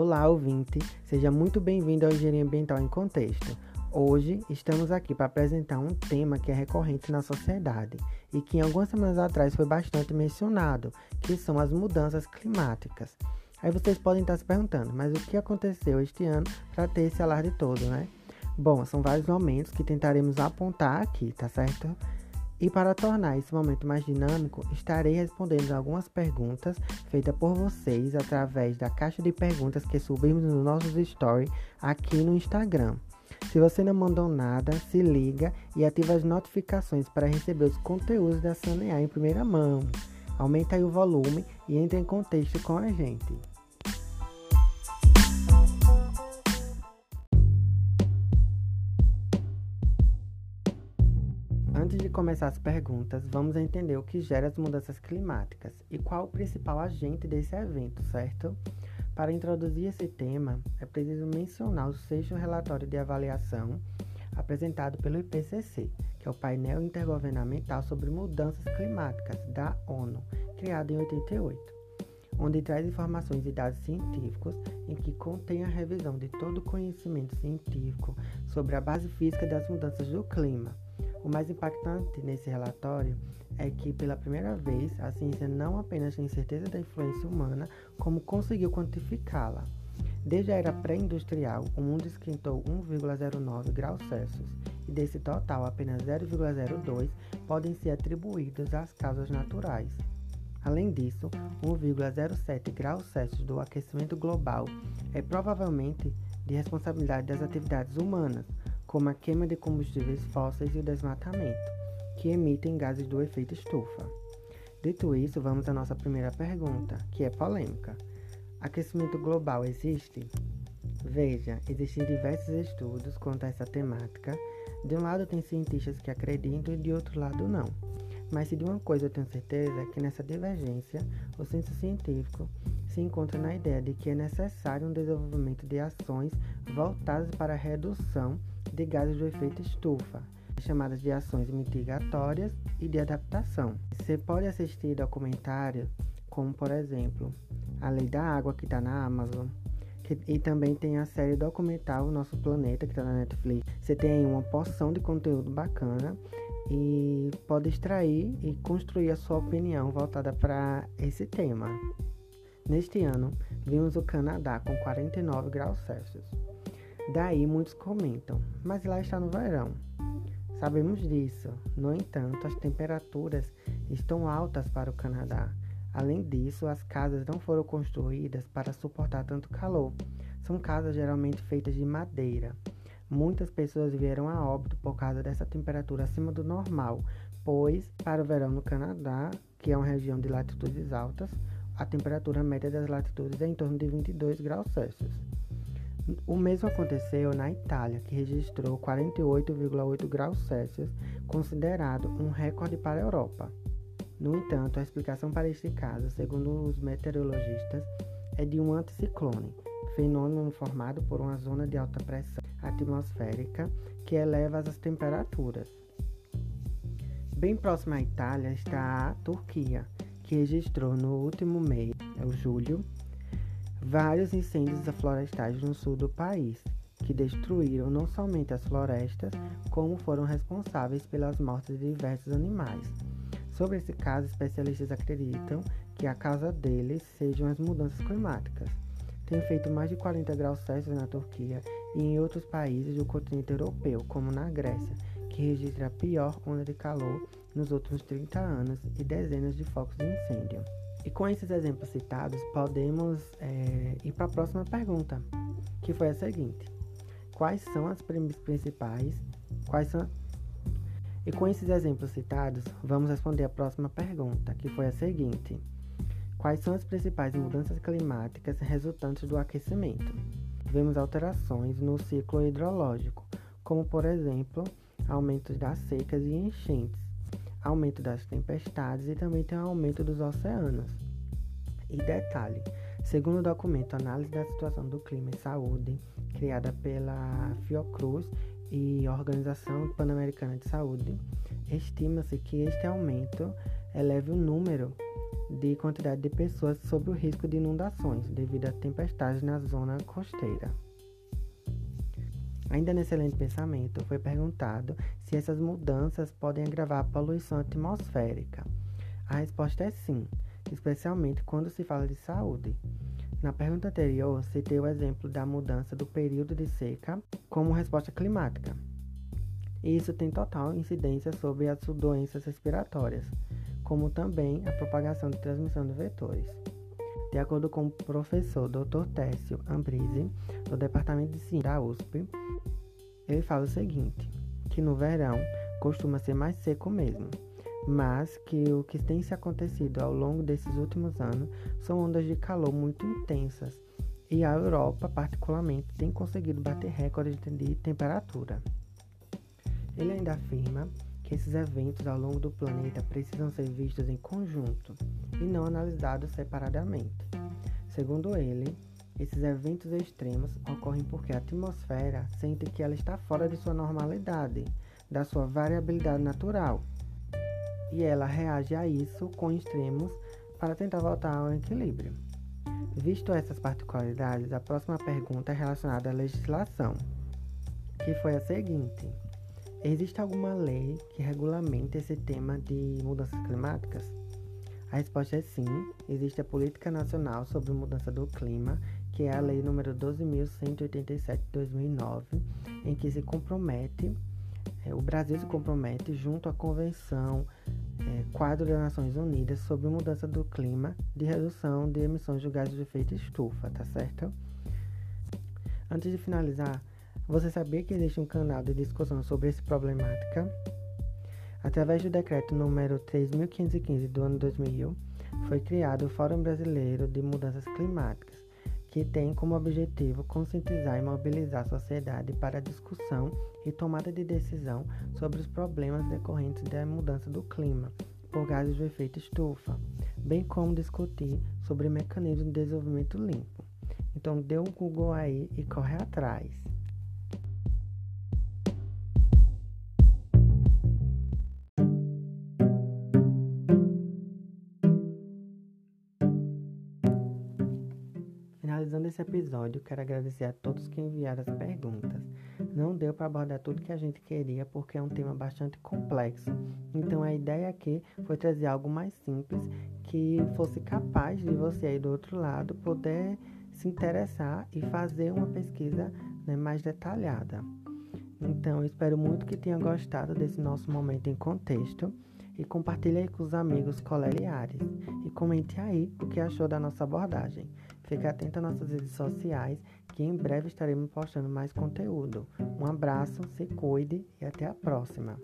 Olá, ouvinte! Seja muito bem-vindo ao Engenharia Ambiental em Contexto. Hoje estamos aqui para apresentar um tema que é recorrente na sociedade e que algumas semanas atrás foi bastante mencionado, que são as mudanças climáticas. Aí vocês podem estar se perguntando, mas o que aconteceu este ano para ter esse alarde todo, né? Bom, são vários momentos que tentaremos apontar aqui, tá certo? E para tornar esse momento mais dinâmico, estarei respondendo algumas perguntas feitas por vocês através da caixa de perguntas que subimos nos nossos stories aqui no Instagram. Se você não mandou nada, se liga e ativa as notificações para receber os conteúdos da Sanear em primeira mão. Aumenta aí o volume e entre em contexto com a gente. Começar as perguntas, vamos entender o que gera as mudanças climáticas e qual o principal agente desse evento, certo? Para introduzir esse tema, é preciso mencionar o sexto relatório de avaliação apresentado pelo IPCC, que é o painel intergovernamental sobre mudanças climáticas da ONU, criado em 88, onde traz informações e dados científicos em que contém a revisão de todo o conhecimento científico sobre a base física das mudanças do clima o mais impactante nesse relatório é que, pela primeira vez, a ciência não apenas tem certeza da influência humana, como conseguiu quantificá-la. Desde a era pré-industrial, o mundo esquentou 1,09 graus Celsius, e desse total, apenas 0,02 podem ser atribuídos às causas naturais. Além disso, 1,07 graus Celsius do aquecimento global é provavelmente de responsabilidade das atividades humanas, como a queima de combustíveis fósseis e o desmatamento, que emitem gases do efeito estufa. Dito isso, vamos à nossa primeira pergunta, que é polêmica. Aquecimento global existe? Veja, existem diversos estudos quanto a essa temática. De um lado, tem cientistas que acreditam e de outro lado, não. Mas se de uma coisa eu tenho certeza é que nessa divergência, o senso científico se encontra na ideia de que é necessário um desenvolvimento de ações voltadas para a redução de gases do efeito estufa, chamadas de ações mitigatórias e de adaptação. Você pode assistir documentários como, por exemplo, A Lei da Água, que está na Amazon, que, e também tem a série documental Nosso Planeta, que está na Netflix. Você tem uma porção de conteúdo bacana e pode extrair e construir a sua opinião voltada para esse tema. Neste ano, vimos o Canadá com 49 graus Celsius. Daí muitos comentam, mas lá está no verão. Sabemos disso. No entanto, as temperaturas estão altas para o Canadá. Além disso, as casas não foram construídas para suportar tanto calor. São casas geralmente feitas de madeira. Muitas pessoas vieram a óbito por causa dessa temperatura acima do normal, pois, para o verão no Canadá, que é uma região de latitudes altas, a temperatura média das latitudes é em torno de 22 graus Celsius. O mesmo aconteceu na Itália, que registrou 48,8 graus Celsius, considerado um recorde para a Europa. No entanto, a explicação para este caso, segundo os meteorologistas, é de um anticiclone, fenômeno formado por uma zona de alta pressão atmosférica que eleva as temperaturas. Bem próxima à Itália está a Turquia, que registrou no último mês, é o julho, vários incêndios florestais no sul do país, que destruíram não somente as florestas, como foram responsáveis pelas mortes de diversos animais. Sobre esse caso, especialistas acreditam que a causa deles sejam as mudanças climáticas. Tem feito mais de 40 graus Celsius na Turquia e em outros países do continente europeu, como na Grécia, que registra a pior onda de calor nos últimos 30 anos e dezenas de focos de incêndio. E com esses exemplos citados, podemos é, ir para a próxima pergunta, que foi a seguinte: Quais são as principais? Quais são? E com esses exemplos citados, vamos responder a próxima pergunta, que foi a seguinte: Quais são as principais mudanças climáticas resultantes do aquecimento? Vemos alterações no ciclo hidrológico, como por exemplo, aumentos das secas e enchentes aumento das tempestades e também tem um aumento dos oceanos. E detalhe, segundo o documento Análise da Situação do Clima e Saúde, criada pela Fiocruz e Organização Pan-Americana de Saúde, estima-se que este aumento eleve o número de quantidade de pessoas sob o risco de inundações devido a tempestades na zona costeira. Ainda nesse excelente pensamento, foi perguntado se essas mudanças podem agravar a poluição atmosférica. A resposta é sim, especialmente quando se fala de saúde. Na pergunta anterior, citei o exemplo da mudança do período de seca como resposta climática. Isso tem total incidência sobre as doenças respiratórias, como também a propagação de transmissão de vetores. De acordo com o professor Dr. Técio Ambrise, do Departamento de Ciência da USP, ele fala o seguinte, que no verão costuma ser mais seco mesmo, mas que o que tem se acontecido ao longo desses últimos anos são ondas de calor muito intensas e a Europa, particularmente, tem conseguido bater recordes de temperatura. Ele ainda afirma que esses eventos ao longo do planeta precisam ser vistos em conjunto e não analisados separadamente. Segundo ele, esses eventos extremos ocorrem porque a atmosfera sente que ela está fora de sua normalidade, da sua variabilidade natural, e ela reage a isso com extremos para tentar voltar ao equilíbrio. Visto essas particularidades, a próxima pergunta é relacionada à legislação, que foi a seguinte: Existe alguma lei que regulamente esse tema de mudanças climáticas? A resposta é sim. Existe a Política Nacional sobre Mudança do Clima que é a Lei número 12.187 de 2009, em que se compromete, é, o Brasil se compromete junto à Convenção é, Quadro das Nações Unidas sobre mudança do clima de redução de emissões de gases de efeito estufa, tá certo? Antes de finalizar, você sabia que existe um canal de discussão sobre essa problemática? Através do decreto número 3.515 do ano 2000, foi criado o Fórum Brasileiro de Mudanças Climáticas, que tem como objetivo conscientizar e mobilizar a sociedade para a discussão e tomada de decisão sobre os problemas decorrentes da mudança do clima por gases de efeito estufa, bem como discutir sobre mecanismos de desenvolvimento limpo. Então, dê um Google aí e corre atrás. Finalizando esse episódio, quero agradecer a todos que enviaram as perguntas. Não deu para abordar tudo que a gente queria porque é um tema bastante complexo. Então a ideia aqui foi trazer algo mais simples que fosse capaz de você aí do outro lado poder se interessar e fazer uma pesquisa né, mais detalhada. Então, espero muito que tenha gostado desse nosso momento em contexto e compartilhe aí com os amigos colegas e comente aí o que achou da nossa abordagem. Fique atento às nossas redes sociais, que em breve estaremos postando mais conteúdo. Um abraço, se cuide e até a próxima!